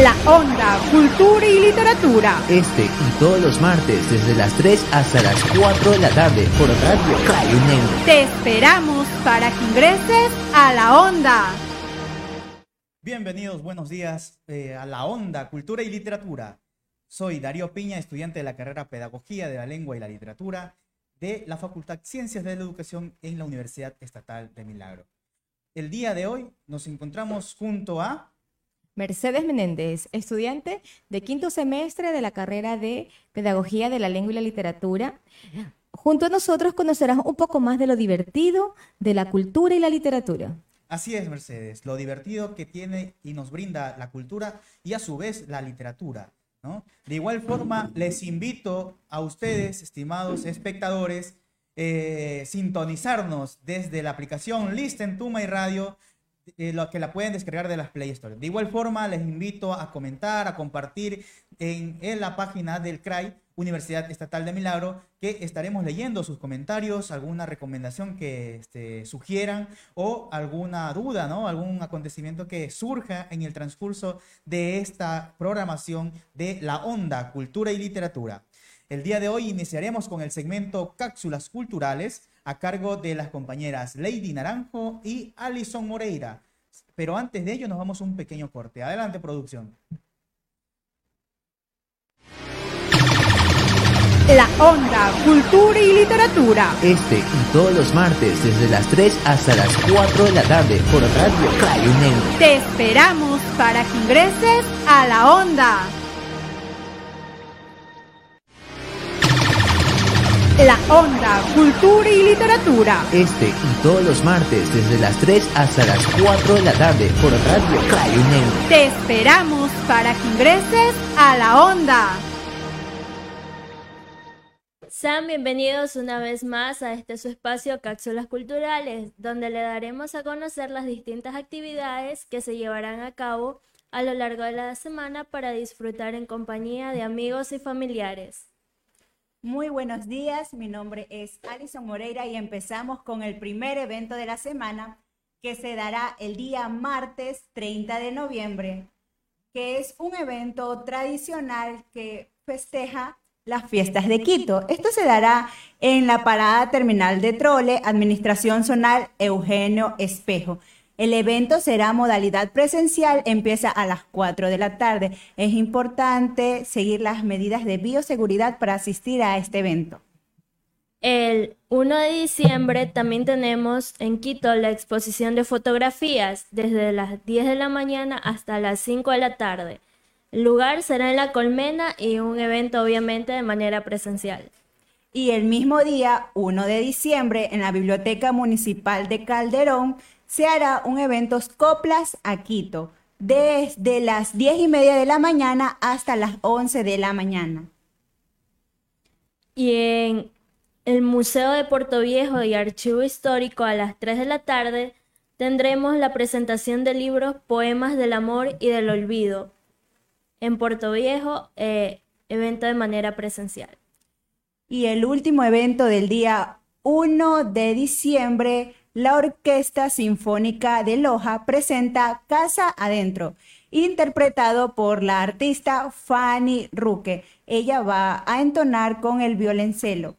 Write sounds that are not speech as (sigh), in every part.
La Onda, Cultura y Literatura. Este y todos los martes desde las 3 hasta las 4 de la tarde por Radio Cayunen. Te esperamos para que ingreses a La Onda. Bienvenidos, buenos días eh, a La Onda, Cultura y Literatura. Soy Darío Piña, estudiante de la carrera Pedagogía de la Lengua y la Literatura de la Facultad Ciencias de la Educación en la Universidad Estatal de Milagro. El día de hoy nos encontramos junto a Mercedes Menéndez, estudiante de quinto semestre de la carrera de Pedagogía de la Lengua y la Literatura. Junto a nosotros conocerás un poco más de lo divertido de la cultura y la literatura. Así es, Mercedes, lo divertido que tiene y nos brinda la cultura y a su vez la literatura. ¿no? De igual forma, les invito a ustedes, estimados espectadores, eh, sintonizarnos desde la aplicación Listen to My Radio eh, lo que la pueden descargar de las Play Store. De igual forma, les invito a comentar, a compartir en, la página del CRAI, Universidad Estatal de Milagro, que estaremos leyendo sus comentarios, alguna recomendación que este, sugieran o alguna duda, ¿no? Algún acontecimiento que surja en el transcurso de esta programación de La Onda, Cultura y Literatura. El día de hoy iniciaremos con el segmento Cápsulas Culturales a cargo de las compañeras Lady Naranjo y Alison Moreira. Pero antes de ello nos vamos a un pequeño corte. Adelante, producción. La Onda, Cultura y Literatura. Este y todos los martes desde las 3 hasta las 4 de la tarde por Radio Cayunen. Te esperamos para que ingreses a La Onda. La Onda, Cultura y Literatura. Este y todos los martes desde las 3 hasta las 4 de la tarde por Radio Cayunen. Te esperamos para que ingreses a La Onda. Sean bienvenidos una vez más a este su espacio Cápsulas Culturales, donde le daremos a conocer las distintas actividades que se llevarán a cabo a lo largo de la semana para disfrutar en compañía de amigos y familiares. Muy buenos días, mi nombre es Alison Moreira y empezamos con el primer evento de la semana que se dará el día martes 30 de noviembre, que es un evento tradicional que festeja las fiestas de Quito. Esto se dará en la parada terminal de Trole, Administración Zonal Eugenio Espejo. El evento será modalidad presencial, empieza a las 4 de la tarde. Es importante seguir las medidas de bioseguridad para asistir a este evento. El 1 de diciembre también tenemos en Quito la exposición de fotografías desde las 10 de la mañana hasta las 5 de la tarde. El lugar será en La Colmena y un evento obviamente de manera presencial. Y el mismo día, 1 de diciembre, en la Biblioteca Municipal de Calderón, se hará un evento Coplas a Quito, desde las 10 y media de la mañana hasta las 11 de la mañana. Y en el Museo de Puerto Viejo y Archivo Histórico a las 3 de la tarde tendremos la presentación de libros Poemas del Amor y del Olvido. En Puerto Viejo, eh, evento de manera presencial. Y el último evento del día 1 de diciembre la Orquesta Sinfónica de Loja presenta Casa Adentro, interpretado por la artista Fanny Ruque. Ella va a entonar con el violoncelo.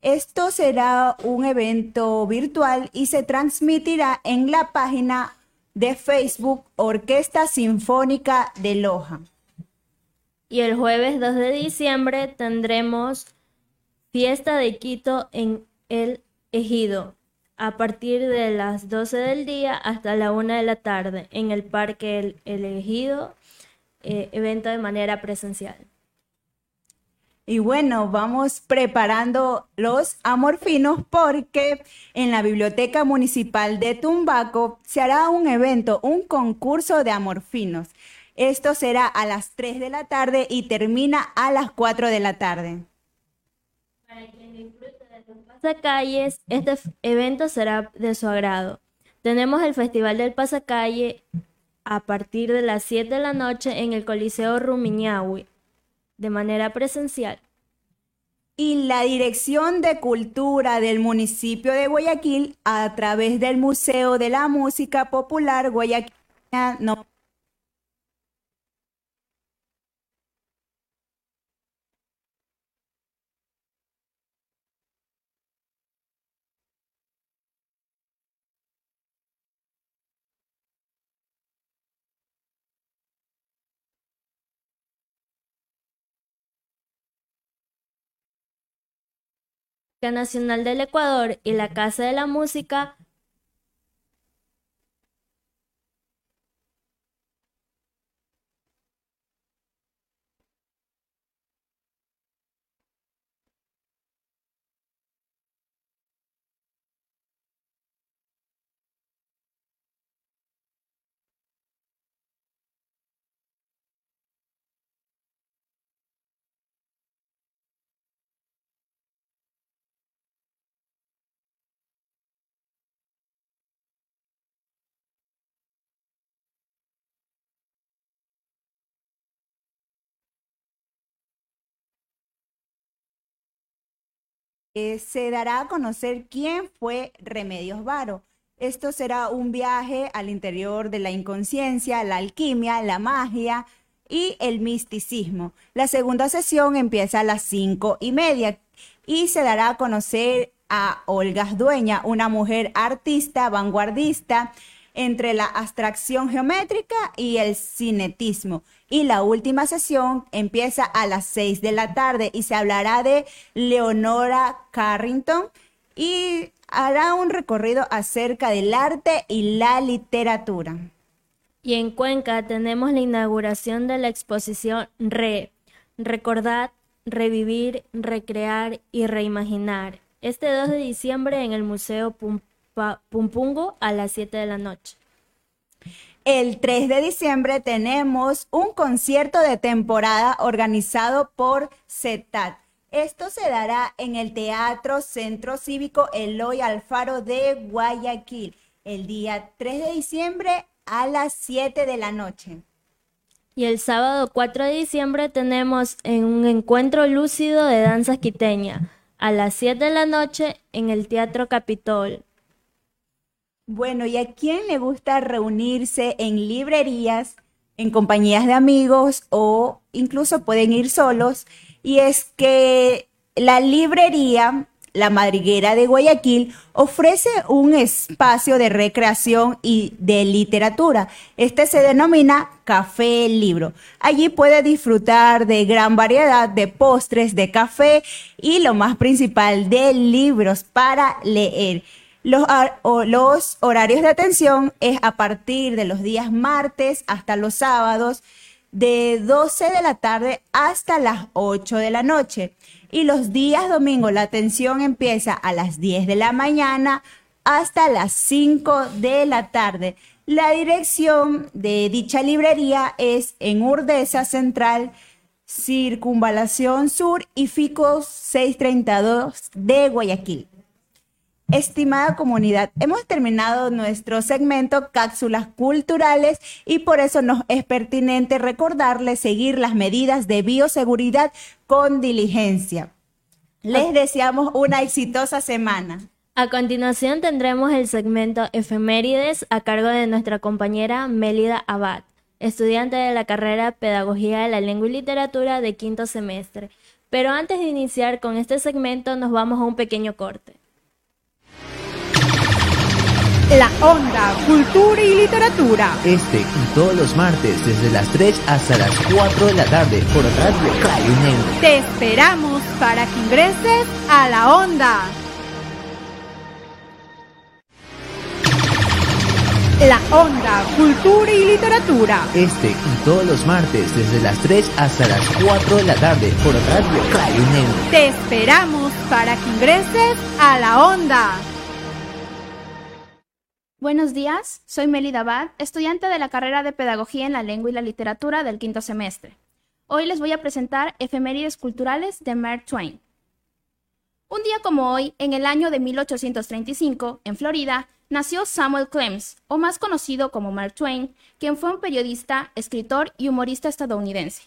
Esto será un evento virtual y se transmitirá en la página de Facebook Orquesta Sinfónica de Loja. Y el jueves 2 de diciembre tendremos fiesta de Quito en el Ejido a partir de las 12 del día hasta la 1 de la tarde en el Parque Elegido, eh, evento de manera presencial. Y bueno, vamos preparando los amorfinos porque en la Biblioteca Municipal de Tumbaco se hará un evento, un concurso de amorfinos. Esto será a las 3 de la tarde y termina a las 4 de la tarde pasacalles, este evento será de su agrado. Tenemos el Festival del Pasacalle a partir de las 7 de la noche en el Coliseo Rumiñahui, de manera presencial. Y la Dirección de Cultura del municipio de Guayaquil, a través del Museo de la Música Popular Guayaquil, no Nacional del Ecuador y la Casa de la Música eh, se dará a conocer quién fue Remedios Varo. Esto será un viaje al interior de la inconsciencia, la alquimia, la magia y el misticismo. La segunda sesión empieza a las cinco y media y se dará a conocer a Olga Dueña, una mujer artista vanguardista entre la abstracción geométrica y el cinetismo. Y la última sesión empieza a las 6 de la tarde y se hablará de Leonora Carrington y hará un recorrido acerca del arte y la literatura. Y en Cuenca tenemos la inauguración de la exposición Re, recordar, revivir, recrear y reimaginar. Este 2 de diciembre en el Museo Pumpa- Pumpungo a las 7 de la noche. El 3 de diciembre tenemos un concierto de temporada organizado por CETAT. Esto se dará en el Teatro Centro Cívico Eloy Alfaro de Guayaquil el día 3 de diciembre a las 7 de la noche. Y el sábado 4 de diciembre tenemos en un encuentro lúcido de danza quiteña a las 7 de la noche en el Teatro Capitol. Bueno, ¿y a quién le gusta reunirse en librerías, en compañías de amigos o incluso pueden ir solos? Y es que la librería La Madriguera de Guayaquil ofrece un espacio de recreación y de literatura. Este se denomina Café Libro. Allí puede disfrutar de gran variedad de postres, de café y lo más principal, de libros para leer. Los, horarios de atención es a partir de los días martes hasta los sábados, de 12 de la tarde hasta las 8 de la noche. Y los días domingos la atención empieza a las 10 de la mañana hasta las 5 de la tarde. La dirección de dicha librería es en Urdesa Central, Circunvalación Sur y Fico 632 de Guayaquil. Estimada comunidad, hemos terminado nuestro segmento Cápsulas Culturales y por eso nos es pertinente recordarles seguir las medidas de bioseguridad con diligencia. Les deseamos una exitosa semana. A continuación tendremos el segmento Efemérides a cargo de nuestra compañera Mélida Abad, estudiante de la carrera Pedagogía de la Lengua y Literatura de quinto semestre. Pero antes de iniciar con este segmento nos vamos a un pequeño corte. La onda, cultura y literatura. Este y todos los martes desde las 3 hasta las 4 de la tarde por Radio Cayunen. Te esperamos para que ingreses a la onda. La onda, cultura y literatura. Este y todos los martes desde las 3 hasta las 4 de la tarde por Radio Cayunen. Te esperamos para que ingreses a la onda. Buenos días, soy Melida Abad, estudiante de la carrera de Pedagogía en la Lengua y la Literatura del quinto semestre. Hoy les voy a presentar efemérides culturales de Mark Twain. Un día como hoy, en el año de 1835, en Florida, nació Samuel Clemens, o más conocido como Mark Twain, quien fue un periodista, escritor y humorista estadounidense.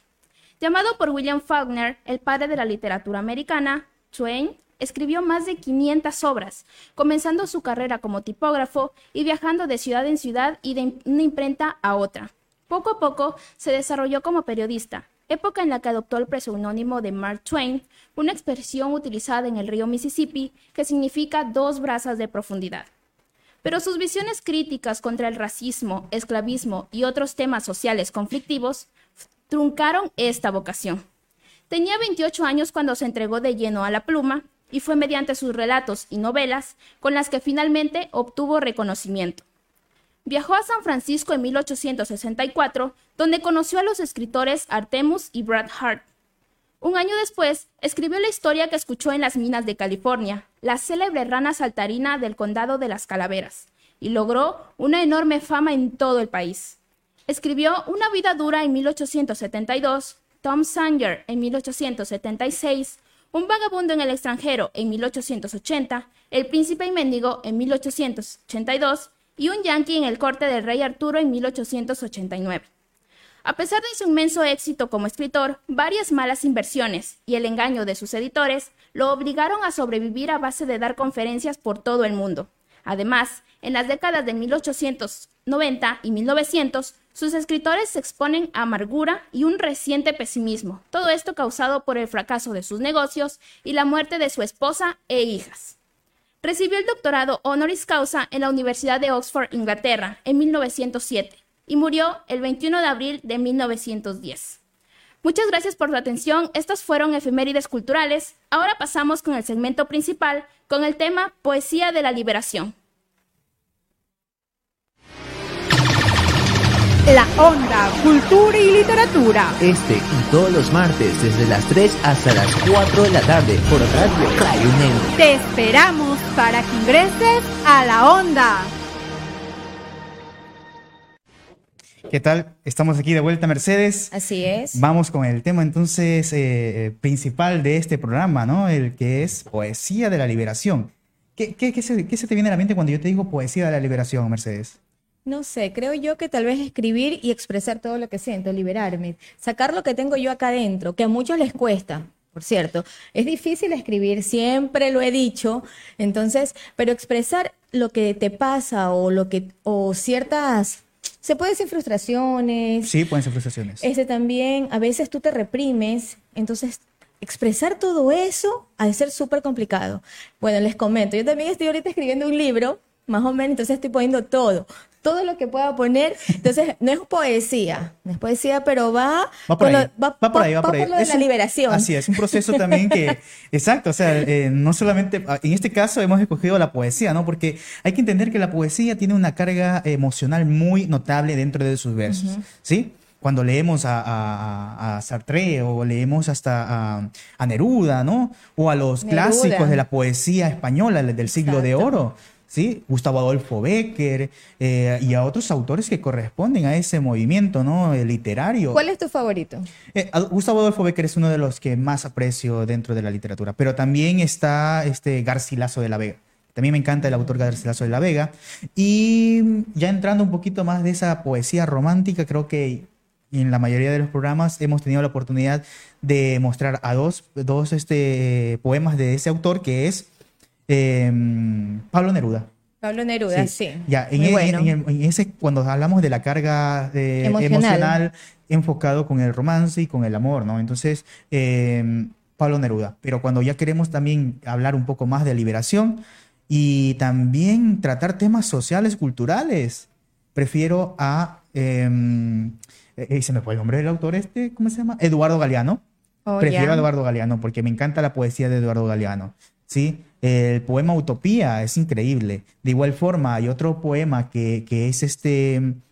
Llamado por William Faulkner, el padre de la literatura americana, Twain escribió más de 500 obras, comenzando su carrera como tipógrafo y viajando de ciudad en ciudad y de una imprenta a otra. Poco a poco se desarrolló como periodista, época en la que adoptó el pseudónimo de Mark Twain, una expresión utilizada en el río Mississippi que significa dos brazas de profundidad. Pero sus visiones críticas contra el racismo, esclavismo y otros temas sociales conflictivos truncaron esta vocación. Tenía 28 años cuando se entregó de lleno a la pluma y fue mediante sus relatos y novelas con las que finalmente obtuvo reconocimiento. Viajó a San Francisco en 1864, donde conoció a los escritores Artemus y Brad Hart. Un año después, escribió la historia que escuchó en las minas de California, la célebre rana saltarina del condado de las Calaveras, y logró una enorme fama en todo el país. Escribió Una vida dura en 1872, Tom Sawyer en 1876, Un vagabundo en el extranjero en 1880, El príncipe y mendigo en 1882 y Un yankee en el corte del rey Arturo en 1889. A pesar de su inmenso éxito como escritor, varias malas inversiones y el engaño de sus editores lo obligaron a sobrevivir a base de dar conferencias por todo el mundo. Además, en las décadas de 1890 y 1900, sus escritores se exponen a amargura y un reciente pesimismo, todo esto causado por el fracaso de sus negocios y la muerte de su esposa e hijas. Recibió el doctorado honoris causa en la Universidad de Oxford, Inglaterra, en 1907 y murió el 21 de abril de 1910. Muchas gracias por su atención. Estas fueron efemérides culturales. Ahora pasamos con el segmento principal con el tema Poesía de la Liberación. La Onda, Cultura y Literatura. Este y todos los martes desde las 3 hasta las 4 de la tarde por Radio Claro Negro. Te esperamos para que ingreses a la Onda. ¿Qué tal? Estamos aquí de vuelta, Mercedes. Así es. Vamos con el tema entonces eh, principal de este programa, ¿no? El que es Poesía de la Liberación. ¿Qué, qué, qué se, qué se te viene a la mente cuando yo te digo Poesía de la Liberación, Mercedes? No sé, creo yo que tal vez escribir y expresar todo lo que siento, liberarme, sacar lo que tengo yo acá adentro, que a muchos les cuesta, por cierto. Es difícil escribir, siempre lo he dicho, entonces, pero expresar lo que te pasa o lo que o ciertas se puede decir frustraciones. Sí, pueden ser frustraciones. Ese también, a veces tú te reprimes, entonces expresar todo eso ha de ser súper complicado. Bueno, les comento, yo también estoy ahorita escribiendo un libro, más o menos, entonces estoy poniendo todo, todo lo que pueda poner. Entonces, no es poesía, no es poesía, pero va, Va por lo- ahí, va por ahí, va por ahí. lo de Es la un- liberación. Así es, un proceso también que, (laughs) exacto, o sea, eh, no solamente, ah, en este caso hemos escogido la poesía, ¿no? Porque hay que entender que la poesía tiene una carga emocional muy notable dentro de sus versos, ¿sí? Cuando leemos a, a- a Sartre o leemos hasta a, a Neruda, ¿no? O a los Neruda. clásicos de la poesía española del siglo de oro. ¿Sí? Gustavo Adolfo Becker eh, y a otros autores que corresponden a ese movimiento ¿no? Eh, literario. ¿Cuál es tu favorito? Eh, Gustavo Adolfo Becker es uno de los que más aprecio dentro de la literatura, pero también está este Garcilaso de la Vega. También me encanta el autor Garcilaso de la Vega. Y ya entrando un poquito más de esa poesía romántica, creo que en la mayoría de los programas hemos tenido la oportunidad de mostrar a dos, dos este, poemas de ese autor que es eh, Pablo Neruda. Pablo Neruda, sí. Ya, en, e- bueno. en en ese, cuando hablamos de la carga eh, Emocional. emocional. enfocado con el romance y con el amor, ¿no? Entonces, eh, Pablo Neruda. Pero cuando ya queremos también hablar un poco más de liberación y también tratar temas sociales, culturales, prefiero a... eh, eh, se me fue el nombre del autor este, ¿cómo se llama? Eduardo Galeano. Oh, Prefiero ya. a Eduardo Galeano porque me encanta la poesía de Eduardo Galeano. ¿sí? El poema Utopía es increíble. De igual forma, hay otro poema que, que es este, el,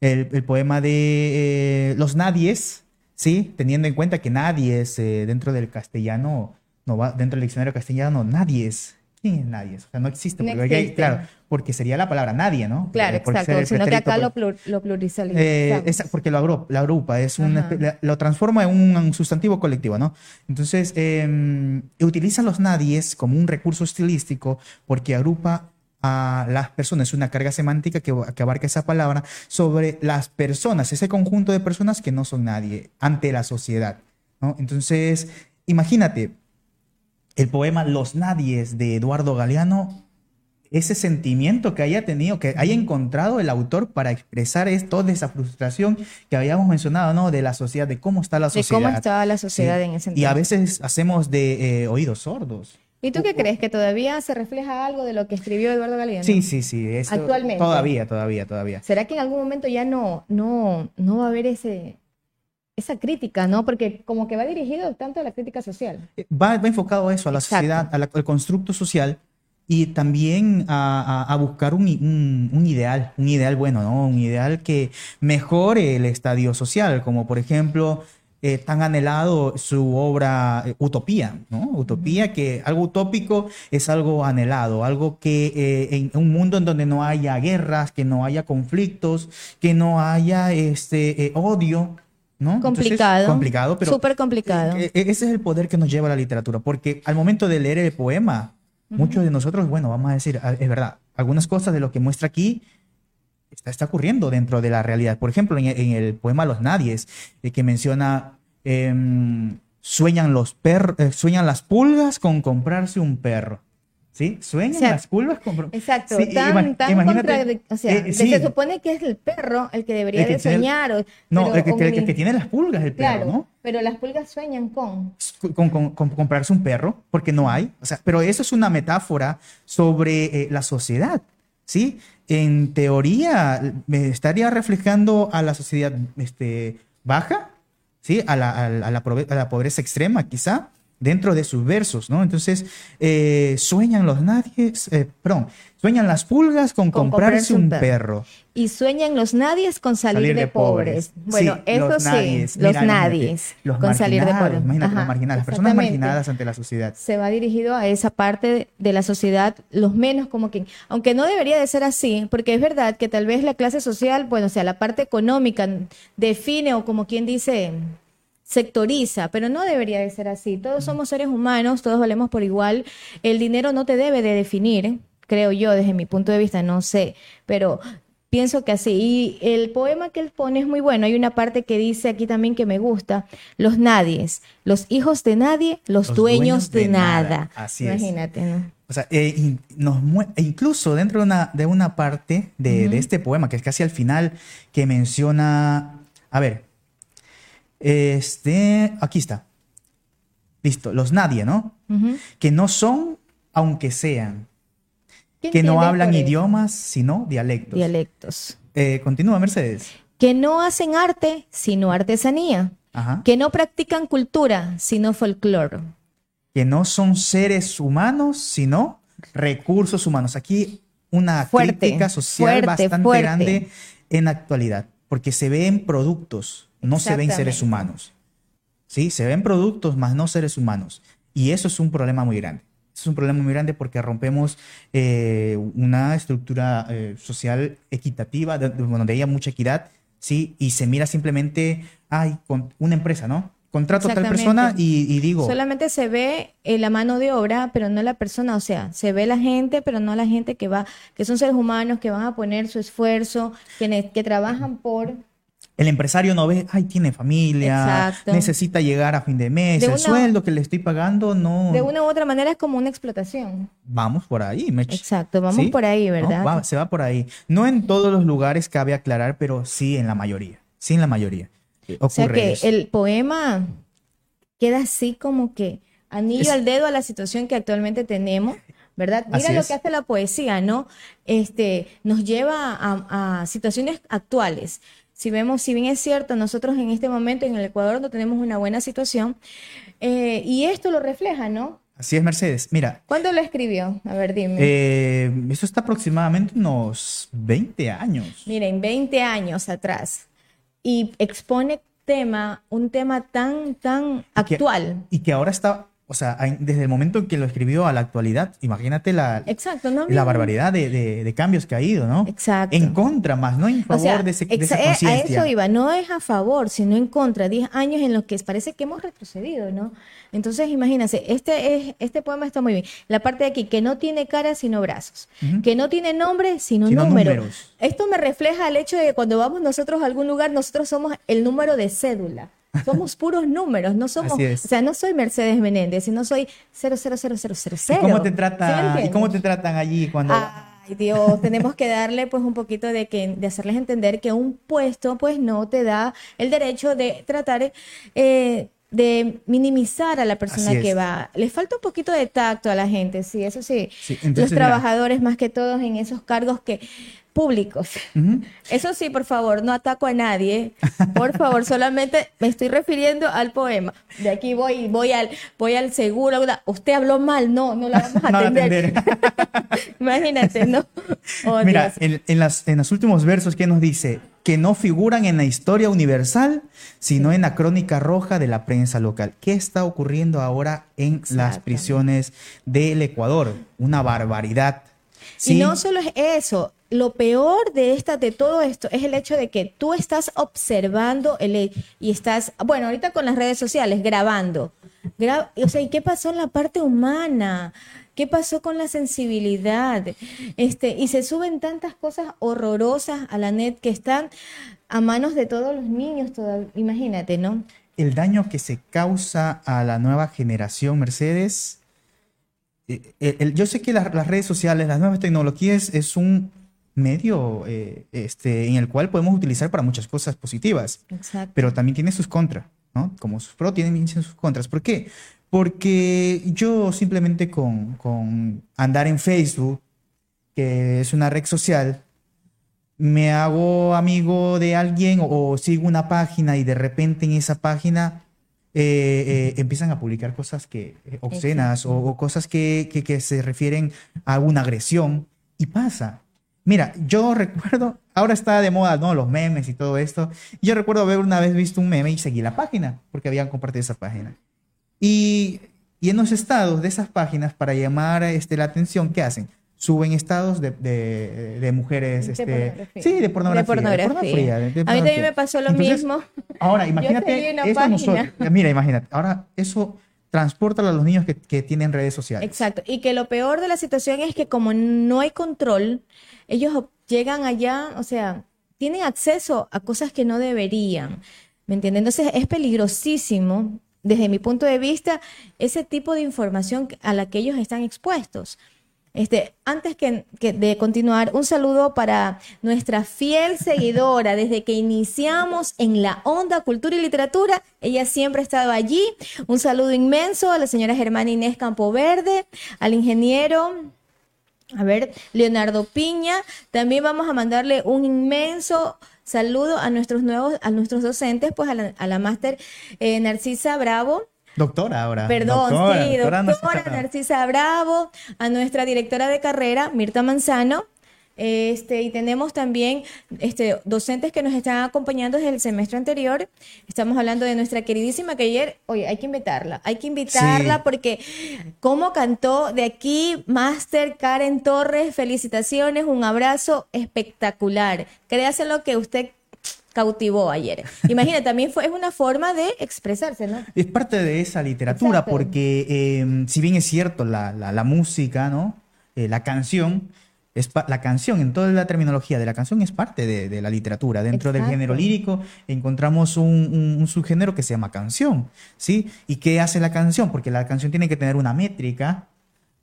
el poema de eh, Los Nadies, ¿sí? Teniendo en cuenta que nadies eh, dentro del castellano, no va, dentro del diccionario castellano, nadies. ¿Quién es nadies? O sea, no existe. No Porque, hay- claro, porque sería la palabra nadie, ¿no? Claro, exacto. el Sino que acá por- lo, plur, lo pluralizamos. eh, porque lo, agru- lo agrupa, es un, lo transforma en un, un sustantivo colectivo, ¿no? Entonces, eh, utiliza los nadies como un recurso estilístico porque agrupa a las personas, una carga semántica que, que abarca esa palabra sobre las personas, ese conjunto de personas que no son nadie ante la sociedad, ¿no? Entonces, imagínate, el poema Los Nadies de Eduardo Galeano ese sentimiento que haya tenido, que haya encontrado el autor para expresar es toda esa frustración que habíamos mencionado, ¿no? De la sociedad, de cómo está la De sociedad. cómo estaba la sociedad Sí. en ese Y a veces hacemos de eh, oídos sordos. ¿Y tú qué crees? ¿Que todavía se refleja algo de lo que escribió Eduardo Galeano? Sí, sí, sí. esto- Actualmente. Todavía, todavía, todavía. ¿Será que en algún momento ya no, no, no va a haber ese, esa crítica, ¿no? Porque como que va dirigido tanto a la crítica social. Eh, Va, va enfocado a eso, a la Exacto. sociedad, a la- al constructo social y también a, a- a buscar un, un- un ideal, un ideal bueno, ¿no? Un ideal que mejore el estadio social, como por ejemplo eh, tan anhelado su obra eh, Utopía, ¿no? Utopía, que algo utópico es algo anhelado, algo que eh, en un mundo en donde no haya guerras, que no haya conflictos, que no haya este eh, odio, ¿no? Entonces, Complicado. complicado, pero Súper complicado. eh, eh, ese es el poder que nos lleva la literatura, porque al momento de leer el poema, muchos de nosotros, bueno, vamos a decir, ah, es verdad, algunas cosas de lo que muestra aquí está, está ocurriendo dentro de la realidad. Por ejemplo, en, en el poema Los Nadies, eh, que menciona, em, sueñan, los per- eh, sueñan las pulgas con comprarse un perro. ¿Sí? Sueñan O sea, las pulgas con... Exacto, Sí, tan, tan imagínate, O sea, eh, sí. se supone que es el perro el que debería El que de tiene el- soñar. o- No, pero el que, el que- tiene las pulgas, el perro, Claro, ¿no? pero las pulgas sueñan con. con, con- con comprarse un perro, porque no hay. O sea, pero eso es una metáfora sobre eh, la sociedad, ¿sí? En teoría, me estaría reflejando a la sociedad este, baja, ¿sí? A la, a la- a la pobreza extrema, quizá, dentro de sus versos, ¿no? Entonces, eh, sueñan los nadies, eh, perdón, sueñan las pulgas con, Con comprarse, comprarse un perro. perro. Y sueñan los nadies con salir, de, pobres. Bueno, Sí, eso los sí, nadies. los Mira, nadies los con salir de pobres. Imagínate, Ajá, las personas marginadas ante la sociedad. se va dirigido a esa parte de la sociedad, los menos como que, aunque no debería de ser así, porque es verdad que tal vez la clase social, bueno, o sea, la parte económica define o como quien dice, sectoriza, pero no debería de ser así. Todos somos seres humanos, todos valemos por igual. El dinero no te debe de definir, creo yo, desde mi punto de vista, no sé, pero pienso que así. Y el poema que él pone es muy bueno. Hay una parte que dice aquí también que me gusta, los nadies, los hijos de nadie, los, Los dueños, dueños de, de nada. nada. Así es. Imagínate, ¿no? O sea, eh, in- nos mue- e incluso dentro de una, de una parte de, de este poema, que es casi al final, que menciona, a ver, este, aquí está, listo, los nadie, ¿no? Que no son, aunque sean, ¿Qué que no hablan idiomas, sino dialectos. Dialectos. Eh, continúa, Mercedes. Que no hacen arte, sino artesanía. Ajá. Que no practican cultura, sino folclore. que no son seres humanos, sino recursos humanos. Aquí una Fuerte, crítica social fuerte, bastante fuerte. grande en la actualidad, porque se ven productos, no se ven seres humanos. Sí, se ven productos, más no seres humanos. Y eso es un problema muy grande. Es un problema muy grande porque rompemos eh, una estructura eh, social equitativa, de- de- donde haya mucha equidad, ¿sí? Y se mira simplemente, ay, con una empresa, ¿no? Contrato a tal persona y, y digo, Solamente se ve eh, la mano de obra, pero no la persona. O sea, se ve la gente, pero no la gente que va, que son seres humanos, que van a poner su esfuerzo, que trabajan por. El empresario no ve, ay, tiene familia, Exacto. necesita llegar a fin de mes, De el una- sueldo que le estoy pagando no... De una u otra manera es como una explotación. Vamos por ahí, Mech. Exacto, vamos por ahí, ¿No? ¿verdad? Va- se va por ahí. No en todos los lugares cabe aclarar, pero sí en la mayoría. Sí en la mayoría. Eh, O sea Ocurre que eso. el poema queda así como que anillo Es- al dedo a la situación que actualmente tenemos, ¿verdad? Mira Así lo es. que hace la poesía, ¿no? Este, nos lleva a, a situaciones actuales. Si vemos, si bien es cierto, nosotros en este momento en el Ecuador no tenemos una buena situación, eh, y esto lo refleja, ¿no? Así es, Mercedes. Mira, ¿Cuándo lo escribió? A ver, dime. eh, eso está aproximadamente unos 20 años. Miren, 20 años atrás. Y expone tema, un tema tan, tan Y que- actual. Y que ahora está, o sea, desde el momento en que lo escribió a la actualidad, imagínate la, Exacto, ¿no? la barbaridad de, de- de cambios que ha ido, ¿no? Exacto. En contra más, no en O favor sea, de, ese- de esa eh, a eso iba, no es a favor, sino en contra. 10 años en los que parece que hemos retrocedido, ¿no? Entonces, imagínense, este, es, este poema está muy bien. La parte de aquí, que no tiene cara sino brazos, que no tiene nombre sino, Sino número. números. Esto me refleja el hecho de que cuando vamos nosotros a algún lugar, nosotros somos el número de cédula. Somos puros números, no somos, o sea, no soy Mercedes Menéndez, sino soy 0000000. ¿Y cómo te ¿Sí me tratan, ¿y cómo te tratan allí cuando Ay, Dios, tenemos que darle pues un poquito de que de hacerles entender que un puesto pues no te da el derecho de tratar eh, de minimizar a la persona que va. Les falta un poquito de tacto a la gente, sí, eso sí. Sí, entonces, Los mira. trabajadores más que todos en esos cargos que públicos. Eso sí, por favor, no ataco a nadie. Por favor, solamente me estoy refiriendo al poema. De aquí voy, voy al, voy al seguro. Usted habló mal, no, no la vamos a (laughs) No atender. (laughs) Imagínate, ¿no? Oh, (laughs) Mira, en, en las, en los últimos versos, ¿qué nos dice? Que no figuran en la historia universal, sino en la crónica roja de la prensa local. ¿Qué está ocurriendo ahora en las prisiones del Ecuador? Una barbaridad. Y Sí, no solo es eso, lo peor de esta, de todo esto, es el hecho de que tú estás observando el y estás, bueno, ahorita con las redes sociales, grabando. Gra- o sea, ¿y qué pasó en la parte humana? ¿Qué pasó con la sensibilidad? Este, y se suben tantas cosas horrorosas a la net que están a manos de todos los niños, imagínate, ¿no? el daño que se causa a la nueva generación, Mercedes. eh, yo sé que las redes sociales, las nuevas tecnologías es un medio eh, este, en el cual podemos utilizar para muchas cosas positivas. Exacto. pero también tiene sus contras, ¿no? Como sus pros tienen sus contras. ¿Por qué? Porque yo simplemente con, con andar en Facebook, que es una red social, me hago amigo de alguien o, o sigo una página y de repente en esa página eh, eh, empiezan a publicar cosas que obscenas o, o cosas que, que- que se refieren a una agresión y pasa. Mira, yo recuerdo, ahora está de moda, ¿no? Los memes y todo esto. Yo recuerdo haber una vez visto un meme y seguí la página, porque habían compartido esa página. Y, y en los estados de esas páginas, para llamar este, la atención, ¿qué hacen? Suben estados de, de- de mujeres. De este, pornografía. sí, de pornografía. De pornografía. de A mí también pornografía. me pasó lo Entonces, mismo. Ahora, (laughs) imagínate una eso nosotros. (laughs) Mira, imagínate. Ahora, eso transporta a los niños que, que tienen redes sociales. Exacto. Y que lo peor de la situación es que como no hay control, ellos llegan allá, o sea, tienen acceso a cosas que no deberían. ¿Me entiendes? Entonces es peligrosísimo, desde mi punto de vista, ese tipo de información a la que ellos están expuestos. Este, antes que, que de continuar, un saludo para nuestra fiel seguidora desde que iniciamos en la Onda Cultura y Literatura. Ella siempre ha estado allí. Un saludo inmenso a la señora Germana Inés Campoverde, al ingeniero a ver, Leonardo Piña. También vamos a mandarle un inmenso saludo a nuestros nuevos, a nuestros docentes, pues a la, a la máster eh, Narcisa Bravo. Doctora ahora. Perdón, Doctora, sí, doctora, Narcisa Bravo. Narcisa Bravo, a nuestra directora de carrera, Mirta Manzano. Este, y tenemos también este, docentes que nos están acompañando desde el semestre anterior. Estamos hablando de nuestra queridísima que ayer, oye, hay que invitarla, hay que invitarla Sí. porque cómo cantó de aquí, Máster Karen Torres, felicitaciones, un abrazo espectacular. Créase lo que usted cautivó ayer. (laughs) Imagina, también fue, es una forma de expresarse, ¿no? Es parte de esa literatura, Exacto. porque eh, si bien es cierto, la, la- la música, ¿no? Eh, la canción, es la canción, en toda la terminología de la canción, es parte de, de la literatura. Dentro del género lírico encontramos un, un- un subgénero que se llama canción, ¿sí? ¿Y qué hace la canción? Porque la canción tiene que tener una métrica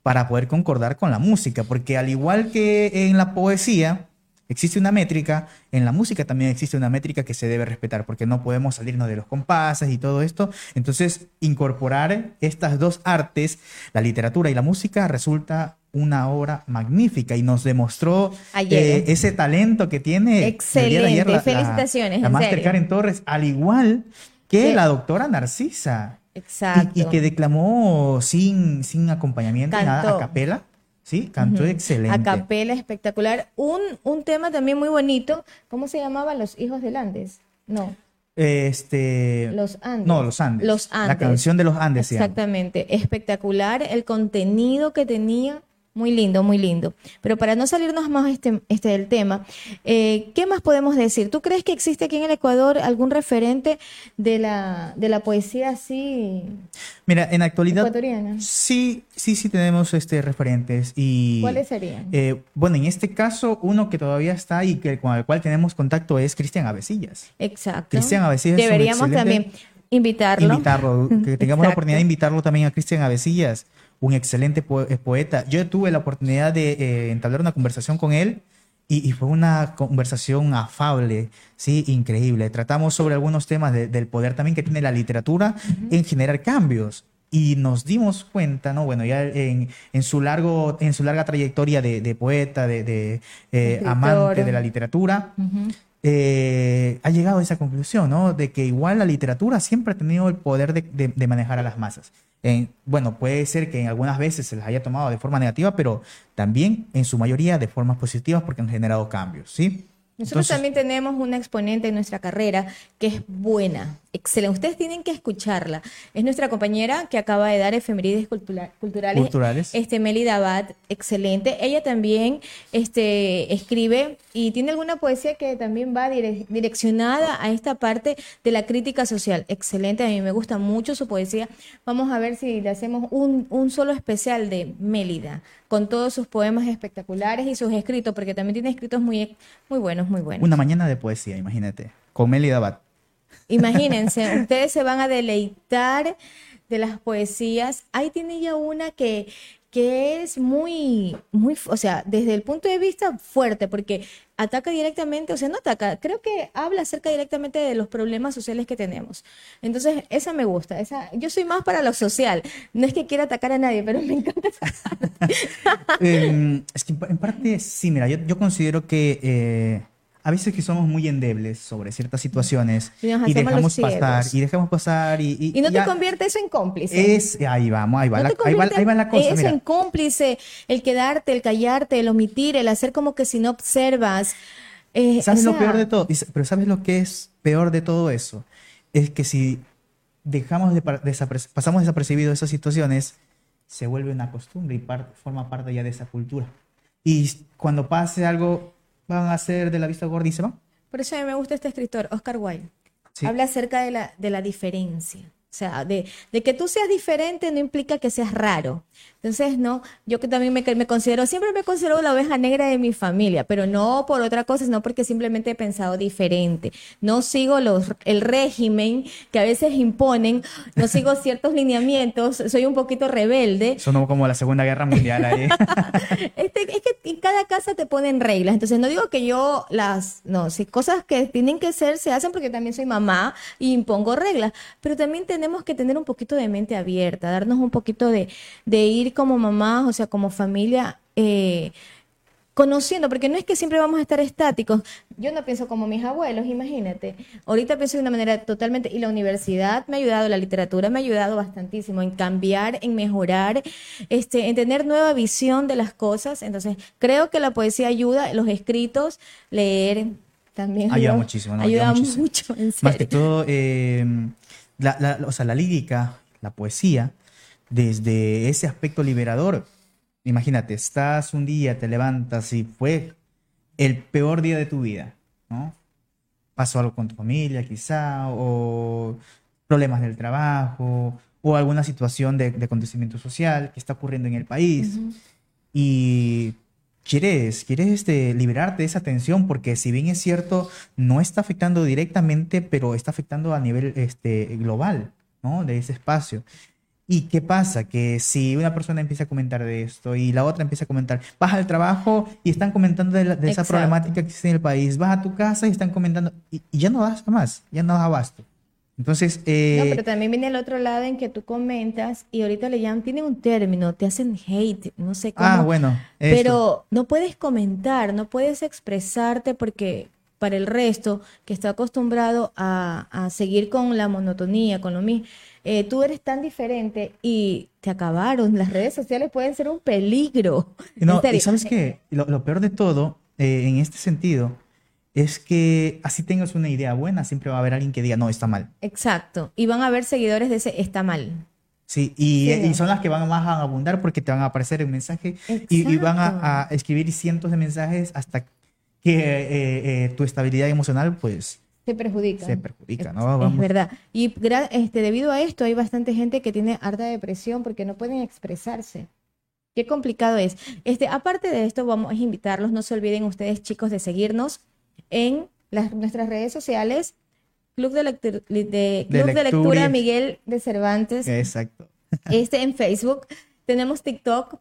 para poder concordar con la música, porque al igual que en la poesía, existe una métrica, en la música también existe una métrica que se debe respetar, porque no podemos salirnos de los compases y todo esto. Entonces, incorporar estas dos artes, la literatura y la música, resulta una obra magnífica y nos demostró eh, ese talento que tiene. de ayer Excelente, felicitaciones, La, en máster serio. Karen Torres, al igual que Sí. la doctora Narcisa. Exacto. Y, y que declamó sin, sin acompañamiento, nada, Cantó. a capela. Sí, cantó excelente. A capela espectacular. Un, un tema también muy bonito. ¿Cómo se llamaba? Los hijos del Andes. No, Este. los Andes. No, los Andes. Los La Andes. canción de los Andes. Exactamente. Espectacular el contenido que tenía. Muy lindo, muy lindo. Pero para no salirnos más este, este del tema, eh, ¿qué más podemos decir? ¿Tú crees que existe aquí en el Ecuador algún referente de la, de la poesía así Mira, en actualidad. ecuatoriana? Sí, sí, sí tenemos este, referentes. Y, ¿Cuáles serían? eh, bueno, en este caso, uno que todavía está y que, con el cual tenemos contacto es Cristian Avecillas. Exacto. Cristian Avecillas es un Deberíamos excelente- también invitarlo. Invitarlo, que tengamos la oportunidad de invitarlo también a Cristian Avecillas, un excelente po- eh, poeta. Yo tuve la oportunidad de eh, entablar una conversación con él y, y fue una conversación afable, sí, increíble. Tratamos sobre algunos temas de- del poder también que tiene la literatura en generar cambios. y nos dimos cuenta, ¿no? Bueno, ya en, en su, largo, en su larga trayectoria de, de poeta, de, de eh, amante de la literatura, eh, ha llegado a esa conclusión, ¿no? De que igual la literatura siempre ha tenido el poder de, de- de manejar a las masas. En- bueno, puede ser que en algunas veces se las haya tomado de forma negativa, pero también en su mayoría de formas positivas porque han generado cambios, ¿sí? Nosotros Entonces- también tenemos una exponente en nuestra carrera que es buena, excelente. Ustedes tienen que escucharla. Es nuestra compañera que acaba de dar efemérides cultura- culturales. Culturales. Este, Melida Abad, excelente. Ella también este, escribe y tiene alguna poesía que también va dire- direccionada a esta parte de la crítica social. Excelente, a mí me gusta mucho su poesía. Vamos a ver si le hacemos un, un solo especial de Mélida, con todos sus poemas espectaculares y sus escritos, porque también tiene escritos muy, muy buenos, muy buenos. Una mañana de poesía, imagínate, con Meli Abad. Imagínense, (laughs) ustedes se van a deleitar de las poesías. Ahí tiene ya una que, que es muy, muy, o sea, desde el punto de vista fuerte, porque ataca directamente, o sea, no ataca, creo que habla acerca directamente de los problemas sociales que tenemos. Entonces, esa me gusta, esa, yo soy más para lo social. No es que quiera atacar a nadie, pero me encanta Eh, (laughs) es que en pa- en parte sí, mira, yo, yo considero que eh, a veces que somos muy endebles sobre ciertas situaciones Y y dejamos pasar y dejamos pasar y, y- Y no te convierte eso en cómplice. es ahí vamos, ahí va, No la, ahí va, ahí va la cosa, eso mira. en cómplice, el quedarte, el callarte, el omitir, el hacer como que si no observas. Eh, ¿Sabes o lo sea, peor de todo? Pero ¿sabes lo que es peor de todo eso? Es que si dejamos de pasamos desapercibido esas situaciones, se vuelve una costumbre y par- forma parte ya de esa cultura. Y cuando pase algo, van a hacer de la vista gorda y se van. Por eso a mí me gusta este escritor, Oscar Wilde. Sí. Habla acerca de la, de la diferencia. O sea, de, de que tú seas diferente no implica que seas raro. Entonces, no, yo que también me, me considero, siempre me considero la oveja negra de mi familia, pero no por otra cosa, sino porque simplemente he pensado diferente. No sigo los, el régimen que a veces imponen, no sigo ciertos lineamientos, soy un poquito rebelde. Sonó como la Segunda Guerra Mundial ahí. (laughs) Este, es que en cada casa te ponen reglas, entonces no digo que yo las, no, si cosas que tienen que ser se hacen porque también soy mamá y impongo reglas, pero también tenemos que tener un poquito de mente abierta, darnos un poquito de, de ir como mamás, o sea, como familia, eh, conociendo, porque no es que siempre vamos a estar estáticos. Yo no pienso como mis abuelos, imagínate. Ahorita pienso de una manera totalmente, y la universidad me ha ayudado, la literatura me ha ayudado bastantísimo en cambiar, en mejorar, este, en tener nueva visión de las cosas. Entonces, creo que la poesía ayuda, los escritos, leer también Ayuda muchísimo, ¿no? Ayuda, Ayuda mucho, en Más que todo, eh, la, la- o sea, la lírica, la poesía, desde ese aspecto liberador. Imagínate, estás un día, te levantas y fue el peor día de tu vida, ¿no? Pasó algo con tu familia, quizá, o problemas del trabajo, o alguna situación de, de acontecimiento social que está ocurriendo en el país. Y quieres, quieres este, liberarte de esa tensión porque si bien es cierto, no está afectando directamente, pero está afectando a nivel este, global, ¿no? De ese espacio. ¿Y qué pasa? Que si una persona empieza a comentar de esto y la otra empieza a comentar, vas al trabajo y están comentando de, la- de esa problemática que existe en el país, vas a tu casa y están comentando, y, y ya no das más, ya no das abasto. Entonces, eh, No, pero también viene el otro lado en que tú comentas y ahorita le llaman, tiene un término, te hacen hate, no sé cómo. ah, bueno, eso. Pero no puedes comentar, no puedes expresarte porque para el resto que está acostumbrado a, a seguir con la monotonía, con lo mismo, eh, tú eres tan diferente y te acabaron. Las redes sociales pueden ser un peligro. No, y sabes qué, lo, lo peor de todo, eh, en este sentido, es que así tengas una idea buena, siempre va a haber alguien que diga, no, está mal. Exacto. Y van a haber seguidores de ese está mal. Sí, y, Sí, y no. son las que van más a abundar porque te van a aparecer en mensaje y, y van a, a escribir cientos de mensajes hasta que eh, eh, tu estabilidad emocional, pues, Se perjudica. se perjudica, ¿no? Es verdad. Y este, debido a esto hay bastante gente que tiene harta depresión porque no pueden expresarse. Qué complicado es. Este, aparte de esto, vamos a invitarlos, no se olviden ustedes chicos de seguirnos en las, nuestras redes sociales, Club de, Lectur- de, De Club de Lectura. Miguel de Cervantes, Exacto. este en Facebook, tenemos TikTok.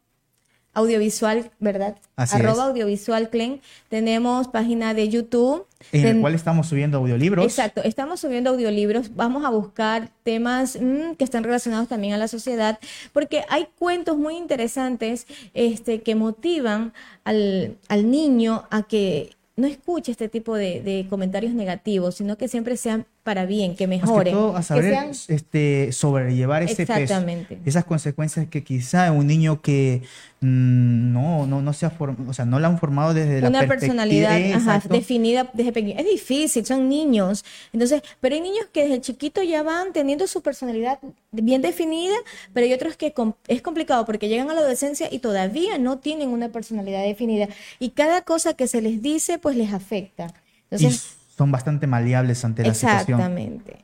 Audiovisual, ¿verdad? Así Arroba es. audiovisual Clen. Tenemos página de YouTube. En el Ten- cual estamos subiendo audiolibros. Exacto, estamos subiendo audiolibros, vamos a buscar temas mm, que están relacionados también a la sociedad, porque hay cuentos muy interesantes este, que motivan al, al niño a que no escuche este tipo de, de comentarios negativos, sino que siempre sean para bien, que Más que todo a que saber sean- este, sobrellevar ese Exactamente. peso, esas consecuencias que quizá un niño que mm, no, no, no se ha formado, o sea, no la han formado desde la una perspectiva- personalidad eh, ajá, definida desde pequeño. Es difícil, son niños. Entonces, pero hay niños que desde chiquito ya van teniendo su personalidad bien definida, pero hay otros que com- es complicado porque llegan a la adolescencia y todavía no tienen una personalidad definida. Y cada cosa que se les dice, pues les afecta. y Entonces, son bastante maleables ante la situación. exactamente.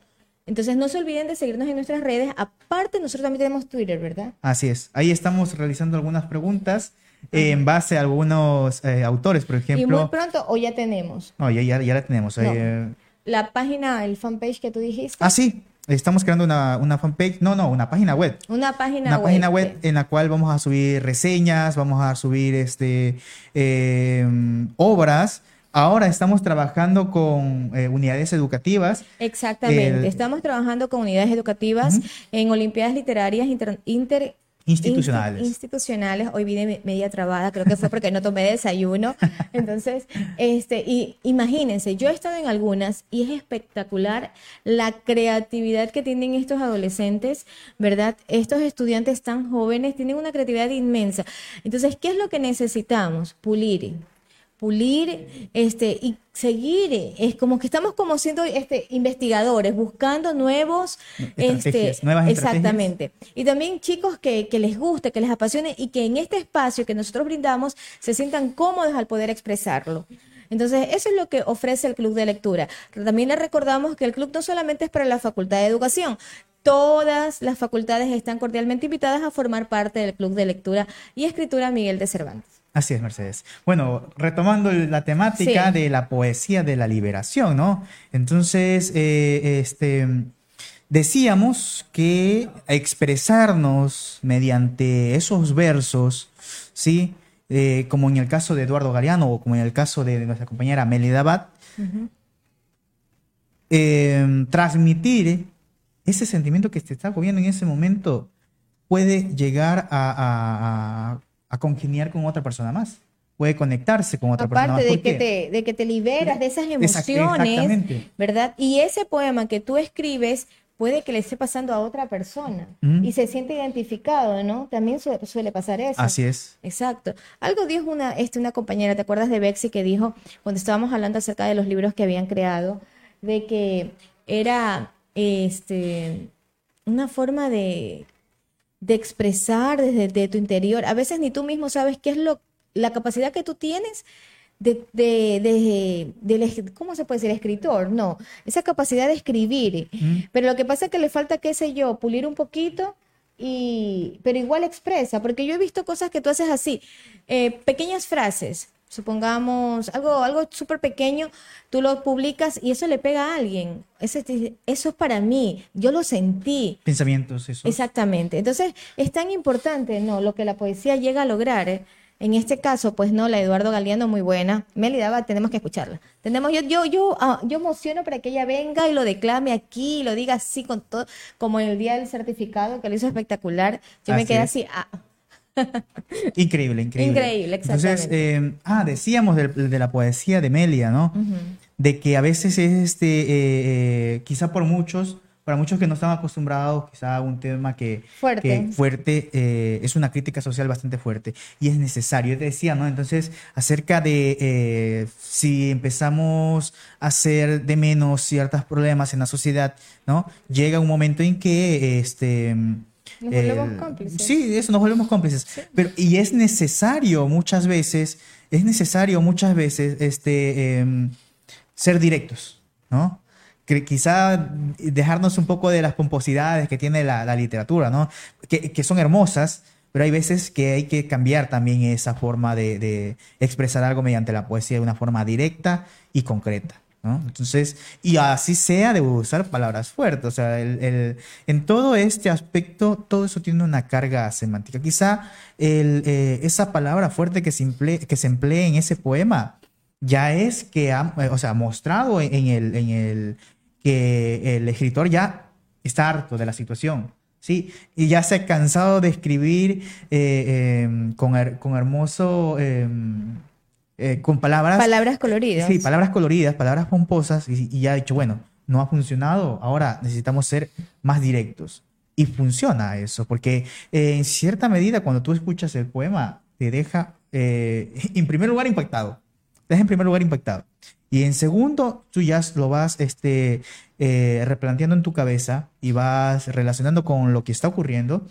Entonces, no se olviden de seguirnos en nuestras redes. Aparte, nosotros también tenemos Twitter, ¿verdad? Así es. Ahí estamos realizando algunas preguntas eh, en base a algunos eh, autores, por y muy ejemplo. pronto, o ya tenemos. No, ya, ya, ya la tenemos. No. eh, La página, el fanpage que tú dijiste. Ah, sí. Estamos creando una, una fanpage. No, no, una página web. Una página una web. página web en la cual vamos a subir reseñas, vamos a subir este eh, obras. Ahora estamos trabajando con eh, unidades educativas. Exactamente. El- Estamos trabajando con unidades educativas en Olimpiadas Literarias inter, inter- Institucionales. insti- institucionales. Hoy vine me- media trabada, creo que fue porque no tomé desayuno. (laughs) Entonces, este, y imagínense, yo he estado en algunas y es espectacular la creatividad que tienen estos adolescentes, ¿verdad? Estos estudiantes tan jóvenes tienen una creatividad inmensa. Entonces, ¿qué es lo que necesitamos? Pulir pulir este y seguir es como que estamos como siendo este investigadores buscando nuevos Estrategias, este nuevas estrategias. exactamente y también chicos que, que les guste que les apasione y que en este espacio que nosotros brindamos se sientan cómodos al poder expresarlo entonces, eso es lo que ofrece el Club de Lectura. También les recordamos que el club no solamente es para la Facultad de Educación, todas las facultades están cordialmente invitadas a formar parte del Club de Lectura y Escritura Miguel de Cervantes. Así es, Mercedes. Bueno, retomando la temática Sí. de la poesía de la liberación, ¿no? Entonces, eh, este, decíamos que expresarnos mediante esos versos, ¿sí? Eh, como en el caso de Eduardo Galeano o como en el caso de nuestra compañera Melida Abad, eh, transmitir ese sentimiento que te está cogiendo en ese momento puede llegar a, a- a- a congeniar con otra persona más. Puede conectarse con otra persona más. Aparte de ¿Por que, te, de que te liberas de esas emociones, exactamente. ¿verdad? Y ese poema que tú escribes puede que le esté pasando a otra persona y se siente identificado, ¿no? También su- suele pasar eso. Así es. Exacto. Algo dijo una, este, una compañera, ¿te acuerdas de Bexy que dijo cuando estábamos hablando acerca de los libros que habían creado, de que era este una forma de, de expresar desde de tu interior. A veces ni tú mismo sabes qué es lo, la capacidad que tú tienes de, de, de- ¿cómo se puede decir? Escritor, no, esa capacidad de escribir. Pero lo que pasa es que le falta, qué sé yo, pulir un poquito y, pero igual expresa, porque yo he visto cosas que tú haces así, eh, pequeñas frases, supongamos algo, algo súper pequeño, tú lo publicas y eso le pega a alguien. Eso es para mí, yo lo sentí. Pensamientos, eso. Exactamente. Entonces, es tan importante, ¿no? Lo que la poesía llega a lograr. ¿eh? En este caso, pues no, la Eduardo Galeano muy buena. Melida, va, tenemos que escucharla. Tenemos, yo, yo, yo, ah, yo emociono para que ella venga y lo declame aquí, y lo diga así con todo, como el día del certificado, que lo hizo espectacular. Yo me quedé así, ah, (laughs) Increíble, increíble. Increíble, Entonces, exactamente. eh, ah, decíamos de, la poesía de Melia, ¿no? De que a veces es este, eh, eh, quizá por muchos, para muchos que no están acostumbrados, quizá un tema que Fuerte. que fuerte eh, es una crítica social bastante fuerte y es necesario. Yo te decía, ¿no? Entonces, acerca de eh, si empezamos a hacer de menos ciertos problemas en la sociedad, ¿no? Llega un momento en que este Nos volvemos el- cómplices. Sí, eso, nos volvemos cómplices. Pero, y es necesario muchas veces, es necesario muchas veces este, em, ser directos, ¿no? Que quizá dejarnos un poco de las pomposidades que tiene la, la literatura, ¿no? Que, que son hermosas, pero hay veces que hay que cambiar también esa forma de, de expresar algo mediante la poesía de una forma directa y concreta, Entonces, y así sea de usar palabras fuertes. O sea, el- el- en todo este aspecto, todo eso tiene una carga semántica. Quizá el, eh, esa palabra fuerte que se, emple- que se emplea en ese poema ya es que ha, eh, o sea, mostrado en, el, en el que el escritor ya está harto de la situación. Sí, y ya se ha cansado de escribir eh, con, con hermoso, em, eh, con palabras Palabras coloridas. Sí, palabras coloridas, palabras pomposas, y, y ya ha dicho, bueno, no ha funcionado, ahora necesitamos ser más directos. Y funciona eso, porque eh, en cierta medida cuando tú escuchas el poema, te deja, eh, en primer lugar, impactado. Te deja en primer lugar impactado. Y en segundo, tú ya lo vas este, eh, replanteando en tu cabeza y vas relacionando con lo que está ocurriendo